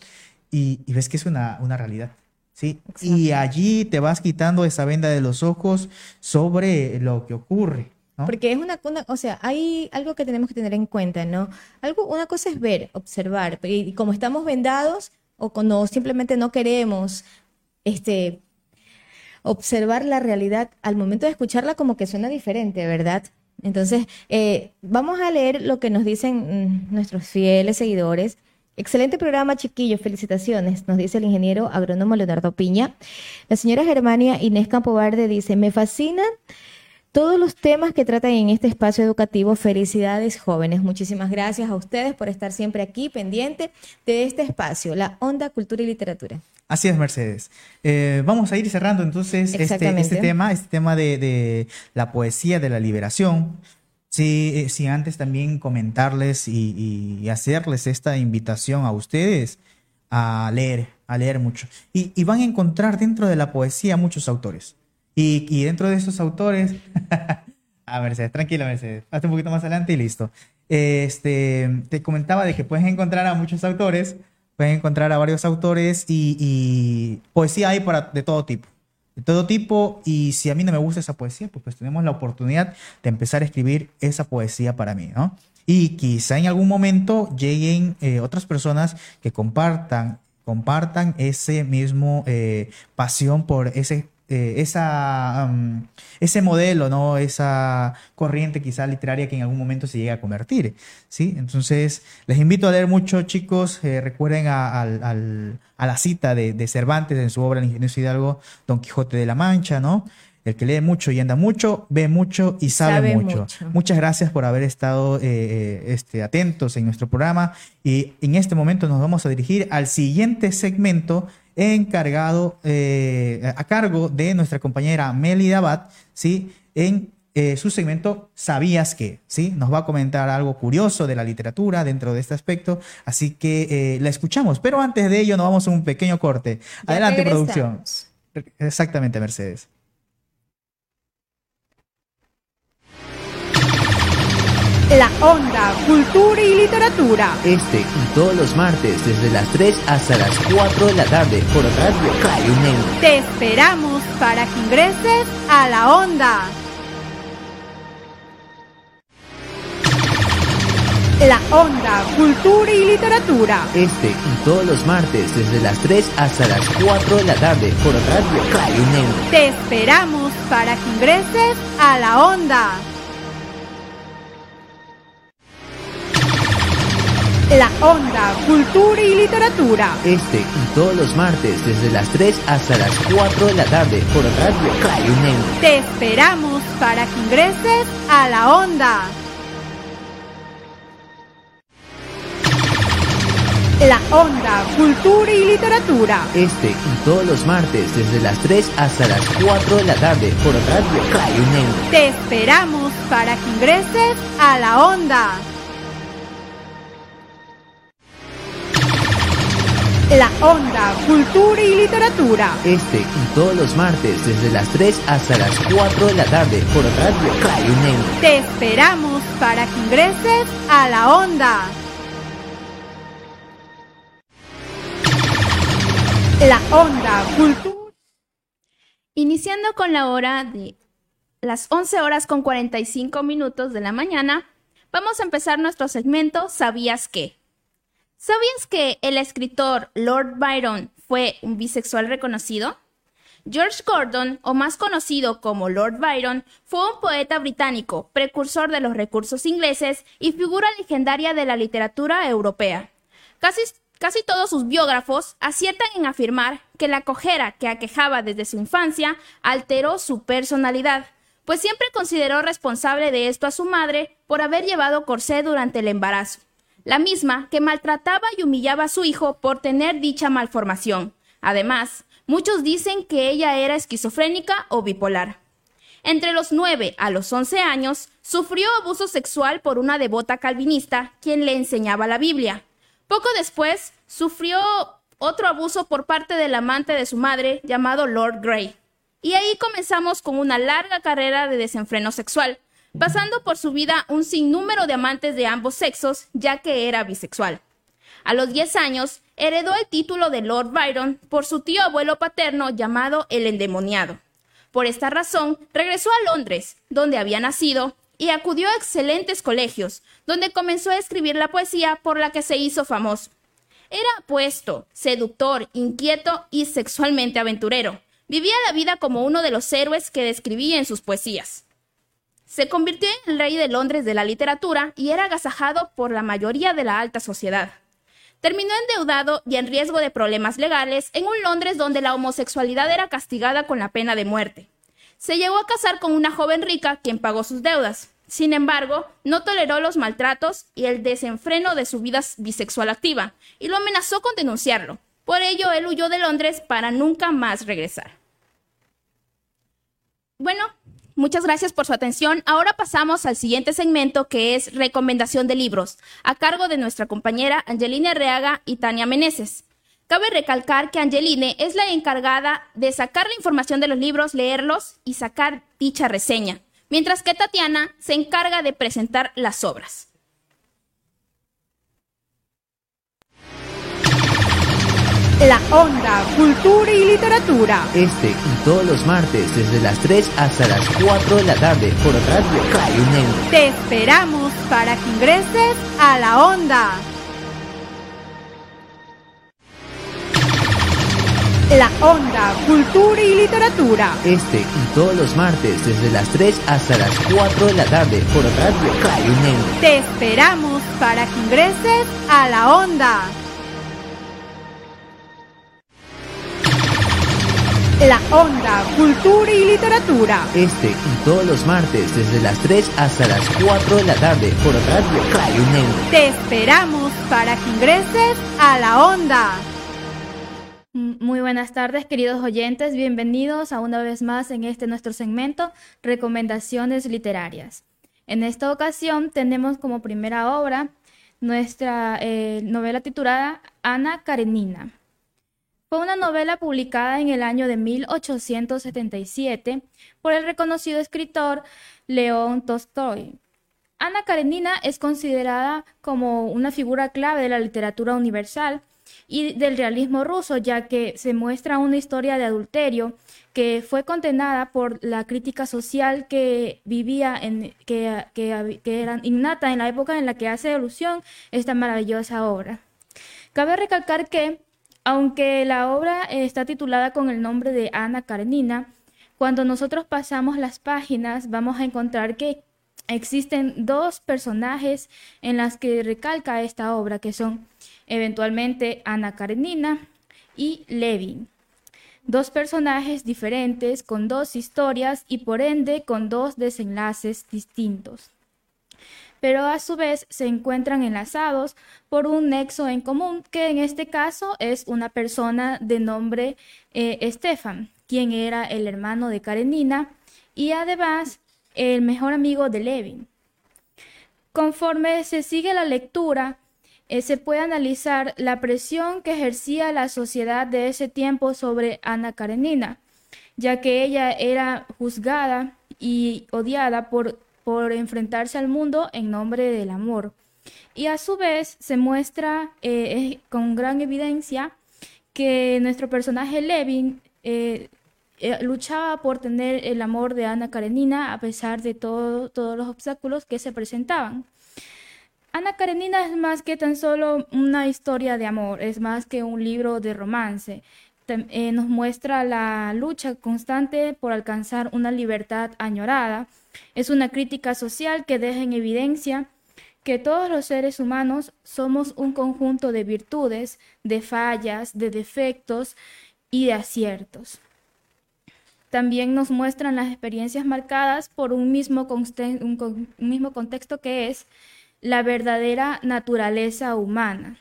y, y ves que es una, una realidad. ¿Sí? Y allí te vas quitando esa venda de los ojos sobre lo que ocurre. ¿no? Porque es una, una- o sea, hay algo que tenemos que tener en cuenta, ¿no? Algo, una cosa es ver, observar, pero y como estamos vendados o cuando simplemente no queremos, este, observar la realidad al momento de escucharla como que suena diferente, ¿verdad? Entonces, eh, vamos a leer lo que nos dicen mm, nuestros fieles seguidores. Excelente programa, chiquillos, felicitaciones, nos dice el ingeniero agrónomo Leonardo Piña. La señora Germania Inés Campovarde dice, me fascinan todos los temas que tratan en este espacio educativo. Felicidades, jóvenes. Muchísimas gracias a ustedes por estar siempre aquí pendiente de este espacio, la Onda Cultura y Literatura. Así es, Mercedes. Eh, vamos a ir cerrando entonces este, este tema, este tema de, de la poesía de la liberación. Sí, eh, sí, antes también comentarles y- y hacerles esta invitación a ustedes a leer, a leer mucho. Y, y van a encontrar dentro de la poesía muchos autores. Y, y dentro de esos autores, (laughs) a Mercedes, tranquila Mercedes, hazte un poquito más adelante y listo. Este, te comentaba de que puedes encontrar a muchos autores, puedes encontrar a varios autores y, y poesía hay para, de todo tipo, de todo tipo y si a mí no me gusta esa poesía, pues, pues tenemos la oportunidad de empezar a escribir esa poesía para mí, ¿no? Y quizá en algún momento lleguen eh, otras personas que compartan, compartan ese mismo eh, pasión por ese eh, esa, um, ese modelo, ¿no? Esa corriente quizá literaria que en algún momento se llegue a convertir, ¿sí? Entonces, les invito a leer mucho, chicos. Eh, recuerden a, al- al- a la cita de, de Cervantes en su obra El ingenioso Hidalgo, Don Quijote de la Mancha, ¿no? El que lee mucho y anda mucho, ve mucho y sabe, Sabe mucho. mucho. Muchas gracias por haber estado eh, eh, este, atentos en nuestro programa y en este momento nos vamos a dirigir al siguiente segmento encargado eh, a cargo de nuestra compañera Melida Abad, ¿sí? En eh, su segmento ¿Sabías qué? ¿Sí? Nos va a comentar algo curioso de la literatura dentro de este aspecto, así que eh, la escuchamos, pero antes de ello nos vamos a un pequeño corte. Ya Adelante, regresamos. producción. Exactamente, Mercedes. La Onda Cultura y Literatura. Este y todos los martes desde las 3 hasta las 4 de la tarde por Radio Cayunen. Te esperamos para que ingreses a la Onda. La Onda Cultura y Literatura. Este y todos los martes desde las 3 hasta las 4 de la tarde por Radio Cayunen. Te esperamos para que ingreses a la Onda. La Onda Cultura y Literatura. Este y todos los martes desde las 3 hasta las 4 de la tarde por Radio Cayunen. Te esperamos para que ingreses a la Onda. La Onda Cultura y Literatura. Este y todos los martes desde las 3 hasta las 4 de la tarde por Radio Cayunen. Te esperamos para que ingreses a la Onda. La Onda Cultura y Literatura. Este y todos los martes desde las 3 hasta las 4 de la tarde por Radio Cayunen. Te esperamos para que ingreses a la Onda. La Onda Cultura. Iniciando con la hora de las 11 horas con 45 minutos de la mañana, vamos a empezar nuestro segmento ¿Sabías qué? ¿Sabías que el escritor Lord Byron fue un bisexual reconocido? George Gordon, o más conocido como Lord Byron, fue un poeta británico, precursor de los recursos ingleses y figura legendaria de la literatura europea. Casi, casi todos sus biógrafos aciertan en afirmar que la cojera que aquejaba desde su infancia alteró su personalidad, pues siempre consideró responsable de esto a su madre por haber llevado corsé durante el embarazo, la misma que maltrataba y humillaba a su hijo por tener dicha malformación. Además, muchos dicen que ella era esquizofrénica o bipolar. Entre los 9 a los 11 años, sufrió abuso sexual por una devota calvinista quien le enseñaba la Biblia. Poco después, sufrió otro abuso por parte del amante de su madre llamado Lord Grey. Y ahí comenzamos con una larga carrera de desenfreno sexual, pasando por su vida un sinnúmero de amantes de ambos sexos, ya que era bisexual. A los 10 años, heredó el título de Lord Byron por su tío abuelo paterno llamado el endemoniado. Por esta razón, regresó a Londres, donde había nacido, y acudió a excelentes colegios, donde comenzó a escribir la poesía por la que se hizo famoso. Era apuesto, seductor, inquieto y sexualmente aventurero. Vivía la vida como uno de los héroes que describía en sus poesías. Se convirtió en el rey de Londres de la literatura y era agasajado por la mayoría de la alta sociedad. Terminó endeudado y en riesgo de problemas legales en un Londres donde la homosexualidad era castigada con la pena de muerte. Se llegó a casar con una joven rica quien pagó sus deudas. Sin embargo, no toleró los maltratos y el desenfreno de su vida bisexual activa y lo amenazó con denunciarlo. Por ello, él huyó de Londres para nunca más regresar. Bueno, muchas gracias por su atención. Ahora pasamos al siguiente segmento que es recomendación de libros, a cargo de nuestra compañera Angelina Reaga y Tania Meneses. Cabe recalcar que Angeline es la encargada de sacar la información de los libros, leerlos y sacar dicha reseña, mientras que Tatiana se encarga de presentar las obras. La Onda, Cultura y Literatura. Este y todos los martes desde las 3 hasta las 4 de la tarde por Radio Cayunen. Te esperamos para que ingreses a la Onda. La Onda, Cultura y Literatura. Este y todos los martes desde las 3 hasta las 4 de la tarde por Radio Cayunen. Te esperamos para que ingreses a la Onda. La Onda, Cultura y Literatura. Este y todos los martes desde las 3 hasta las 4 de la tarde por Radio Cayunen. Te esperamos para que ingreses a la Onda. Muy buenas tardes, queridos oyentes. Bienvenidos a una vez más en este nuestro segmento Recomendaciones Literarias. En esta ocasión tenemos como primera obra nuestra eh, novela titulada Ana Karenina. Fue una novela publicada en el año de 1877 por el reconocido escritor León Tolstoy. Ana Karenina es considerada como una figura clave de la literatura universal y del realismo ruso, ya que se muestra una historia de adulterio que fue condenada por la crítica social que vivía en que era innata en la época en la que hace alusión esta maravillosa obra. Cabe recalcar que aunque la obra está titulada con el nombre de Ana Karenina, cuando nosotros pasamos las páginas vamos a encontrar que existen dos personajes en las que recalca esta obra, que son eventualmente Ana Karenina y Levin. Dos personajes diferentes con dos historias y por ende con dos desenlaces distintos pero a su vez se encuentran enlazados por un nexo en común, que en este caso es una persona de nombre eh, Estefan, quien era el hermano de Karenina y además el mejor amigo de Levin. Conforme se sigue la lectura, eh, se puede analizar la presión que ejercía la sociedad de ese tiempo sobre Ana Karenina, ya que ella era juzgada y odiada por por enfrentarse al mundo en nombre del amor. Y a su vez se muestra eh, con gran evidencia que nuestro personaje Levin eh, eh, luchaba por tener el amor de Ana Karenina a pesar de todos los obstáculos que se presentaban. Ana Karenina es más que tan solo una historia de amor, es más que un libro de romance. nos muestra la lucha constante por alcanzar una libertad añorada. Es una crítica social que deja en evidencia que todos los seres humanos somos un conjunto de virtudes, de fallas, de defectos y de aciertos. También nos muestran las experiencias marcadas por un mismo, un mismo contexto que es la verdadera naturaleza humana.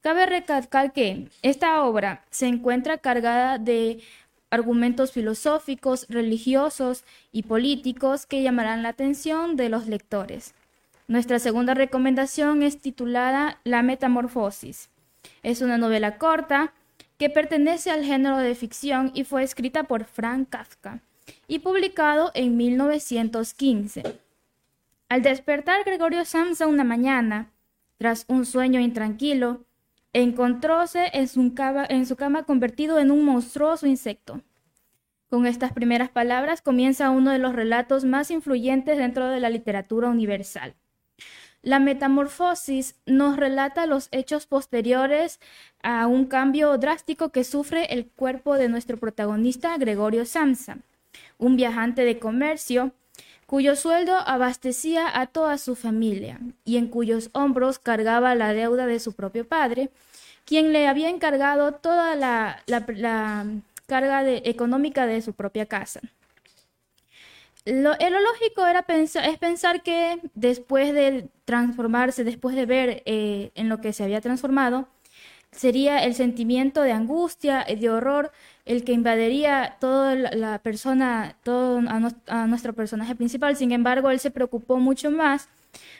Cabe recalcar que esta obra se encuentra cargada de argumentos filosóficos, religiosos y políticos que llamarán la atención de los lectores. Nuestra segunda recomendación es titulada La Metamorfosis. Es una novela corta que pertenece al género de ficción y fue escrita por Frank Kafka y publicado en 1915. Al despertar Gregorio Samsa una mañana, tras un sueño intranquilo, encontróse en su cama, convertido en un monstruoso insecto. Con estas primeras palabras comienza uno de los relatos más influyentes dentro de la literatura universal. La metamorfosis nos relata los hechos posteriores a un cambio drástico que sufre el cuerpo de nuestro protagonista Gregorio Samsa, un viajante de comercio cuyo sueldo abastecía a toda su familia y en cuyos hombros cargaba la deuda de su propio padre, quien le había encargado toda la, carga económica de su propia casa. Lo, lógico era pensar, es pensar que después de transformarse, después de ver eh, en lo que se había transformado, sería el sentimiento de angustia y de horror el que invadiría toda la, persona, todo a nuestro personaje principal. Sin embargo, él se preocupó mucho más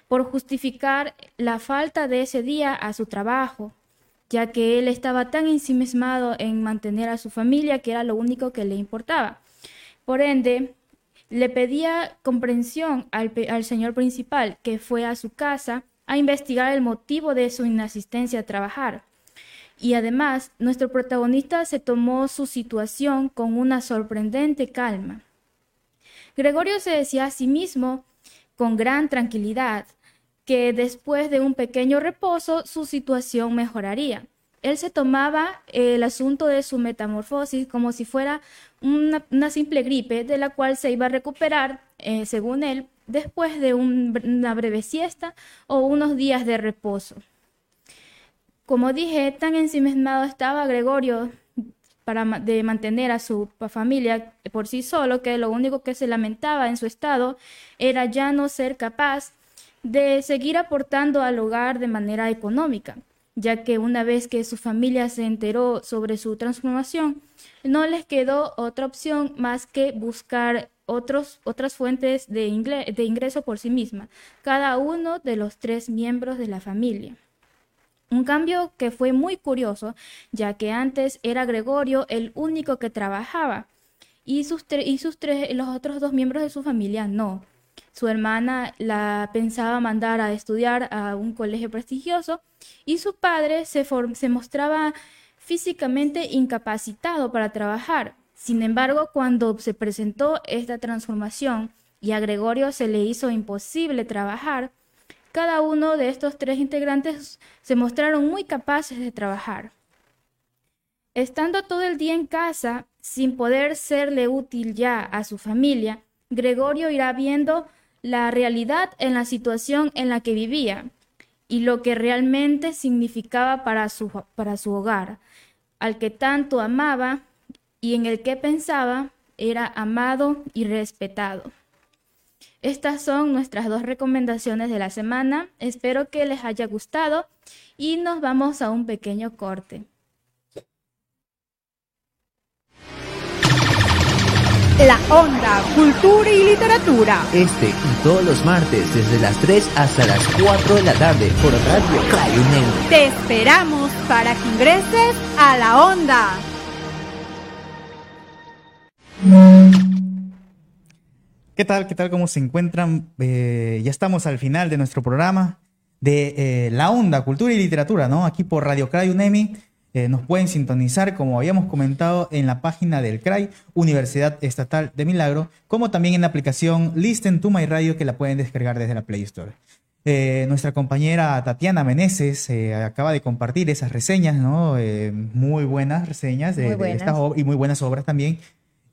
por justificar la falta de ese día a su trabajo, ya que él estaba tan ensimismado en mantener a su familia que era lo único que le importaba. Por ende, le pedía comprensión al, al señor principal, que fue a su casa a investigar el motivo de su inasistencia a trabajar. Y además, nuestro protagonista se tomó su situación con una sorprendente calma. Gregorio se decía a sí mismo, con gran tranquilidad, que después de un pequeño reposo su situación mejoraría. Él se tomaba el asunto de su metamorfosis como si fuera una, simple gripe de la cual se iba a recuperar, eh, según él, después de un- una breve siesta o unos días de reposo. Como dije, tan ensimismado estaba Gregorio para de mantener a su familia por sí solo que lo único que se lamentaba en su estado era ya no ser capaz de seguir aportando al hogar de manera económica, ya que una vez que su familia se enteró sobre su transformación, no les quedó otra opción más que buscar otros, otras fuentes de, ingreso por sí misma, cada uno de los tres miembros de la familia. Un cambio que fue muy curioso, ya que antes era Gregorio el único que trabajaba y sus, y sus tres, los otros dos miembros de su familia no. Su hermana la pensaba mandar a estudiar a un colegio prestigioso y su padre se, se mostraba físicamente incapacitado para trabajar. Sin embargo, cuando se presentó esta transformación y a Gregorio se le hizo imposible trabajar, cada uno de estos tres integrantes se mostraron muy capaces de trabajar. Estando todo el día en casa, sin poder serle útil ya a su familia, Gregorio irá viendo la realidad en la situación en la que vivía y lo que realmente significaba para su, para su hogar, al que tanto amaba y en el que pensaba era amado y respetado. Estas son nuestras dos recomendaciones de la semana. Espero que les haya gustado y nos vamos a un pequeño corte. La Onda, Cultura y Literatura. Este y todos los martes desde las 3 hasta las 4 de la tarde por Radio Cayunen. Te esperamos para que ingreses a la Onda. ¿Qué tal? ¿Qué tal? ¿Cómo se encuentran? Eh, ya estamos al final de nuestro programa de eh, La Onda, Cultura y Literatura, ¿no? Aquí por Radio CRAI UNEMI. Eh, nos pueden sintonizar, como habíamos comentado, en la página del CRAI, Universidad Estatal de Milagro, como también en la aplicación Listen to My Radio, que la pueden descargar desde la Play Store. Eh, nuestra compañera Tatiana Meneses eh, acaba de compartir esas reseñas, ¿no? Eh, muy buenas reseñas de, Muy de buenas. estas y muy buenas obras también.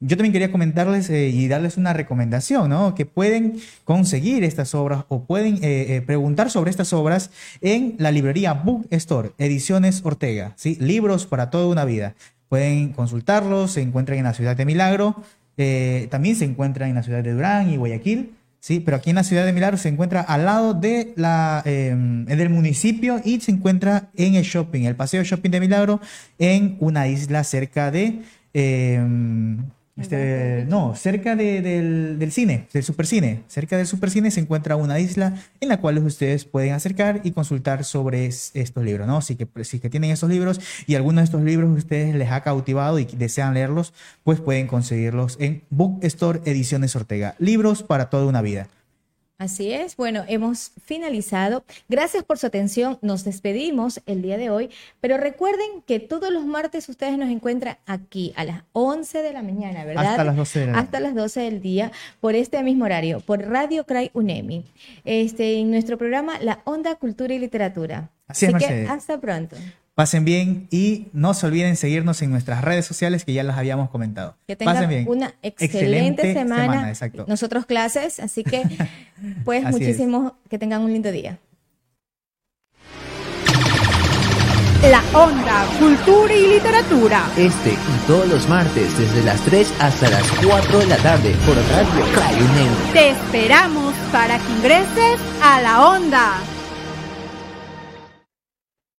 Yo también quería comentarles eh, y darles una recomendación, ¿no? Que pueden conseguir estas obras o pueden eh, eh, preguntar sobre estas obras en la librería Book Store, Ediciones Ortega, ¿sí? Libros para toda una vida. Pueden consultarlos, se encuentran en la ciudad de Milagro, también se encuentran en la ciudad de Durán y Guayaquil, ¿sí? Pero aquí en la ciudad de Milagro se encuentra al lado de la, eh, del municipio y se encuentra en el shopping, el paseo shopping de Milagro, en una isla cerca de... este, no, cerca de- del, del cine, del supercine. Cerca del supercine se encuentra una isla en la cual ustedes pueden acercar y consultar sobre es- estos libros, ¿no? Si que, si que tienen esos libros y algunos de estos libros ustedes les ha cautivado y desean leerlos, pues pueden conseguirlos en Book Store Ediciones Ortega. Libros para toda una vida. Así es, bueno, hemos finalizado. Gracias por su atención. Nos despedimos el día de hoy, pero recuerden que todos los martes ustedes nos encuentran aquí a las 11 de la mañana, ¿verdad? Hasta las 12 de la Hasta las 12 del día, por este mismo horario, por Radio Cray UNEMI. Este, en nuestro programa La Onda Cultura y Literatura. Así es, que Mercedes. hasta pronto. Pasen bien y no se olviden seguirnos en nuestras redes sociales que ya las habíamos comentado. Que tengan Pasen bien. una excelente, semana. exacto. Nosotros clases, así que (laughs) pues Así es. muchísimo que tengan un lindo día. La Onda, Cultura y Literatura. Este y todos los martes desde las 3 hasta las 4 de la tarde por Radio Cray UNEM. Te esperamos para que ingreses a la Onda.